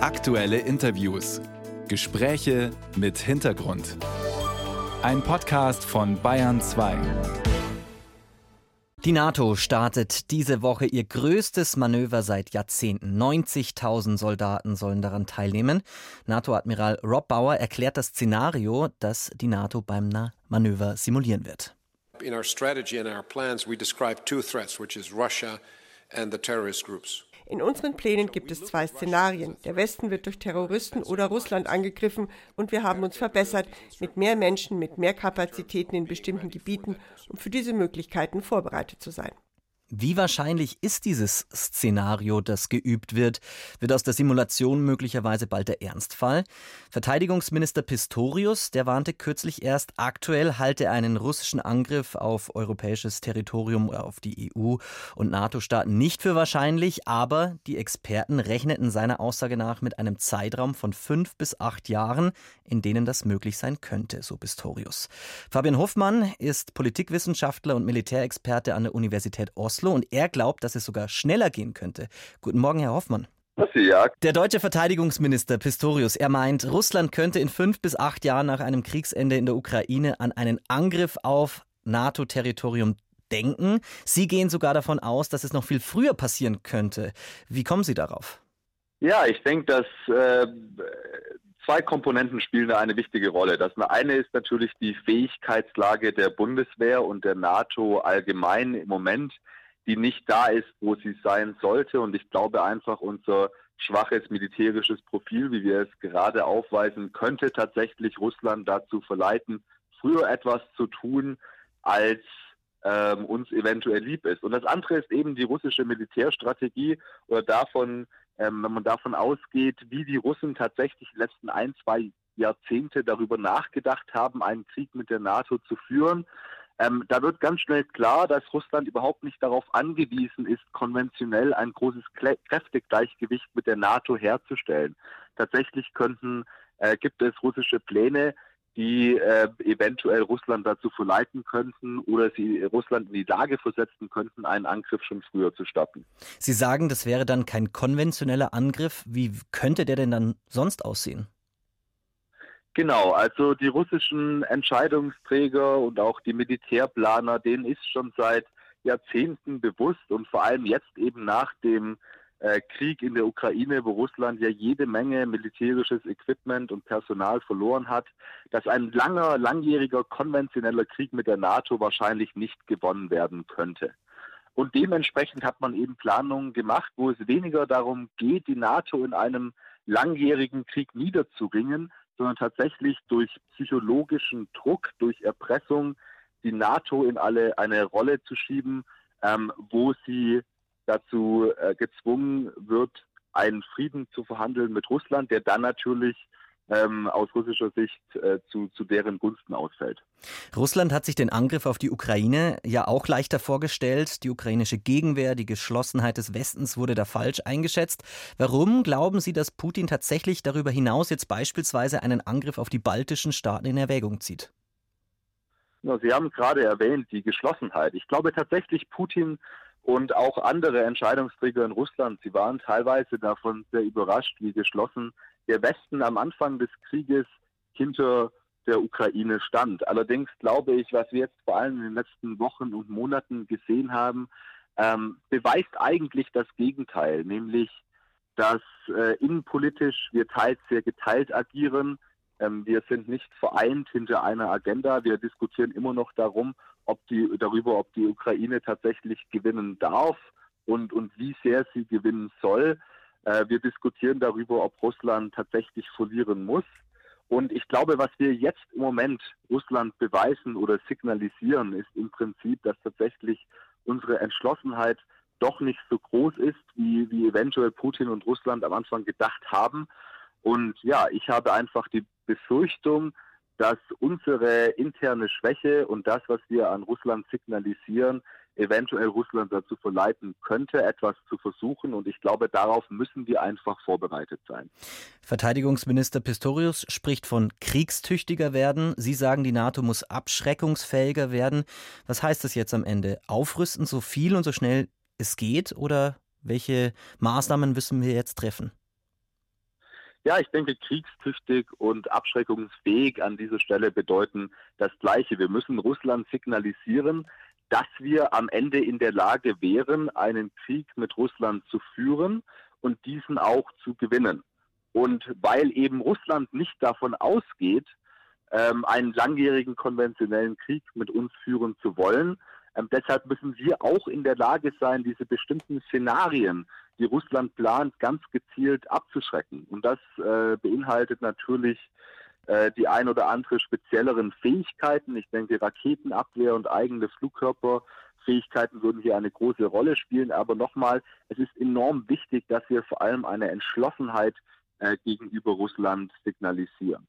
Aktuelle Interviews. Gespräche mit Hintergrund. Ein Podcast von Bayern 2. Die NATO startet diese Woche ihr größtes Manöver seit Jahrzehnten. 90.000 Soldaten sollen daran teilnehmen. NATO-Admiral Rob Bauer erklärt das Szenario, das die NATO beim Manöver simulieren wird. In our strategy and our plans we describe two threats, which is Russia and the terrorist groups. In unseren Plänen gibt es zwei Szenarien. Der Westen wird durch Terroristen oder Russland angegriffen und wir haben uns verbessert mit mehr Menschen, mit mehr Kapazitäten in bestimmten Gebieten, um für diese Möglichkeiten vorbereitet zu sein. Wie wahrscheinlich ist dieses Szenario, das geübt wird? Wird aus der Simulation möglicherweise bald der Ernstfall? Verteidigungsminister Pistorius, der warnte kürzlich erst, aktuell halte einen russischen Angriff auf europäisches Territorium auf die EU und NATO-Staaten nicht für wahrscheinlich, aber die Experten rechneten seiner Aussage nach mit einem Zeitraum von fünf bis acht Jahren, in denen das möglich sein könnte, so Pistorius. Fabian Hoffmann ist Politikwissenschaftler und Militärexperte an der Universität Oslo Oslo und er glaubt, dass es sogar schneller gehen könnte. Guten Morgen, Herr Hoffmann. Der deutsche Verteidigungsminister Pistorius, er meint, Russland könnte in fünf bis acht Jahren nach einem Kriegsende in der Ukraine an einen Angriff auf NATO-Territorium denken. Sie gehen sogar davon aus, dass es noch viel früher passieren könnte. Wie kommen Sie darauf? Ja, ich denke, dass äh, zwei Komponenten spielen da eine wichtige Rolle. Das eine ist natürlich die Fähigkeitslage der Bundeswehr und der NATO allgemein im Moment die nicht da ist, wo sie sein sollte. Und ich glaube einfach, unser schwaches militärisches Profil, wie wir es gerade aufweisen, könnte tatsächlich Russland dazu verleiten, früher etwas zu tun, als ähm, uns eventuell lieb ist. Und das andere ist eben die russische Militärstrategie oder davon, ähm, wenn man davon ausgeht, wie die Russen tatsächlich die letzten ein, zwei Jahrzehnte darüber nachgedacht haben, einen Krieg mit der NATO zu führen, ähm, da wird ganz schnell klar, dass Russland überhaupt nicht darauf angewiesen ist, konventionell ein großes Kräftegleichgewicht mit der NATO herzustellen. Tatsächlich könnten, äh, gibt es russische Pläne, die äh, eventuell Russland dazu verleiten könnten oder sie Russland in die Lage versetzen könnten, einen Angriff schon früher zu starten. Sie sagen, das wäre dann kein konventioneller Angriff. Wie könnte der denn dann sonst aussehen? Genau, also die russischen Entscheidungsträger und auch die Militärplaner, denen ist schon seit Jahrzehnten bewusst und vor allem jetzt eben nach dem äh, Krieg in der Ukraine, wo Russland ja jede Menge militärisches Equipment und Personal verloren hat, dass ein langer, langjähriger konventioneller Krieg mit der NATO wahrscheinlich nicht gewonnen werden könnte. Und dementsprechend hat man eben Planungen gemacht, wo es weniger darum geht, die NATO in einem langjährigen Krieg niederzuringen, sondern tatsächlich durch psychologischen Druck, durch Erpressung die NATO in alle eine Rolle zu schieben, ähm, wo sie dazu äh, gezwungen wird, einen Frieden zu verhandeln mit Russland, der dann natürlich ähm, aus russischer Sicht äh, zu, zu deren Gunsten ausfällt. Russland hat sich den Angriff auf die Ukraine ja auch leichter vorgestellt. Die ukrainische Gegenwehr, die Geschlossenheit des Westens wurde da falsch eingeschätzt. Warum glauben Sie, dass Putin tatsächlich darüber hinaus jetzt beispielsweise einen Angriff auf die baltischen Staaten in Erwägung zieht? Sie haben gerade erwähnt, die Geschlossenheit. Ich glaube tatsächlich, Putin und auch andere Entscheidungsträger in Russland, sie waren teilweise davon sehr überrascht, wie geschlossen der Westen am Anfang des Krieges hinter der Ukraine stand. Allerdings glaube ich, was wir jetzt vor allem in den letzten Wochen und Monaten gesehen haben, ähm, beweist eigentlich das Gegenteil, nämlich dass äh, innenpolitisch wir teils sehr geteilt agieren. Ähm, wir sind nicht vereint hinter einer Agenda. Wir diskutieren immer noch darum, ob die, darüber, ob die Ukraine tatsächlich gewinnen darf und, und wie sehr sie gewinnen soll. Äh, wir diskutieren darüber, ob Russland tatsächlich verlieren muss. Und ich glaube, was wir jetzt im Moment Russland beweisen oder signalisieren, ist im Prinzip, dass tatsächlich unsere Entschlossenheit doch nicht so groß ist, wie, wie eventuell Putin und Russland am Anfang gedacht haben. Und ja, ich habe einfach die Befürchtung, dass unsere interne Schwäche und das, was wir an Russland signalisieren, eventuell Russland dazu verleiten könnte, etwas zu versuchen. Und ich glaube, darauf müssen wir einfach vorbereitet sein. Verteidigungsminister Pistorius spricht von kriegstüchtiger werden. Sie sagen, die NATO muss abschreckungsfähiger werden. Was heißt das jetzt am Ende? Aufrüsten so viel und so schnell es geht? Oder welche Maßnahmen müssen wir jetzt treffen? Ja, ich denke, kriegstüchtig und abschreckungsfähig an dieser Stelle bedeuten das Gleiche. Wir müssen Russland signalisieren, dass wir am Ende in der Lage wären, einen Krieg mit Russland zu führen und diesen auch zu gewinnen. Und weil eben Russland nicht davon ausgeht, ähm, einen langjährigen konventionellen Krieg mit uns führen zu wollen, ähm, deshalb müssen wir auch in der Lage sein, diese bestimmten Szenarien, die Russland plant, ganz gezielt abzuschrecken. Und das äh, beinhaltet natürlich die ein oder andere spezielleren Fähigkeiten. Ich denke, Raketenabwehr und eigene Flugkörperfähigkeiten würden hier eine große Rolle spielen. Aber nochmal, es ist enorm wichtig, dass wir vor allem eine Entschlossenheit äh, gegenüber Russland signalisieren.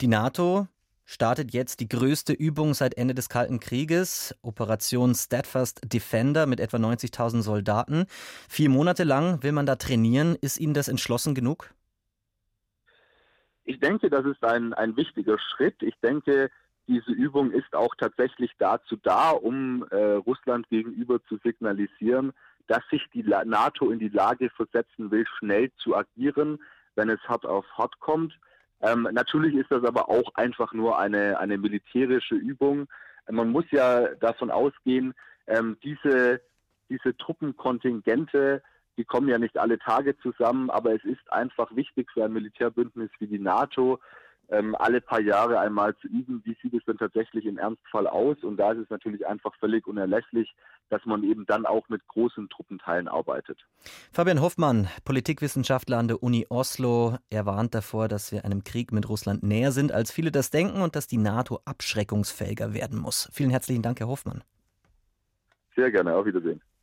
Die NATO startet jetzt die größte Übung seit Ende des Kalten Krieges, Operation Steadfast Defender mit etwa 90.000 Soldaten. Vier Monate lang will man da trainieren. Ist Ihnen das entschlossen genug? Ich denke, das ist ein, ein wichtiger Schritt. Ich denke, diese Übung ist auch tatsächlich dazu da, um äh, Russland gegenüber zu signalisieren, dass sich die NATO in die Lage versetzen will, schnell zu agieren, wenn es hart auf hart kommt. Ähm, natürlich ist das aber auch einfach nur eine, eine militärische Übung. Man muss ja davon ausgehen, ähm, diese, diese Truppenkontingente, die kommen ja nicht alle Tage zusammen, aber es ist einfach wichtig für ein Militärbündnis wie die NATO, ähm, alle paar Jahre einmal zu üben, wie sieht es denn tatsächlich im Ernstfall aus. Und da ist es natürlich einfach völlig unerlässlich, dass man eben dann auch mit großen Truppenteilen arbeitet. Fabian Hoffmann, Politikwissenschaftler an der Uni Oslo, er warnt davor, dass wir einem Krieg mit Russland näher sind, als viele das denken und dass die NATO abschreckungsfähiger werden muss. Vielen herzlichen Dank, Herr Hoffmann. Sehr gerne, auf Wiedersehen.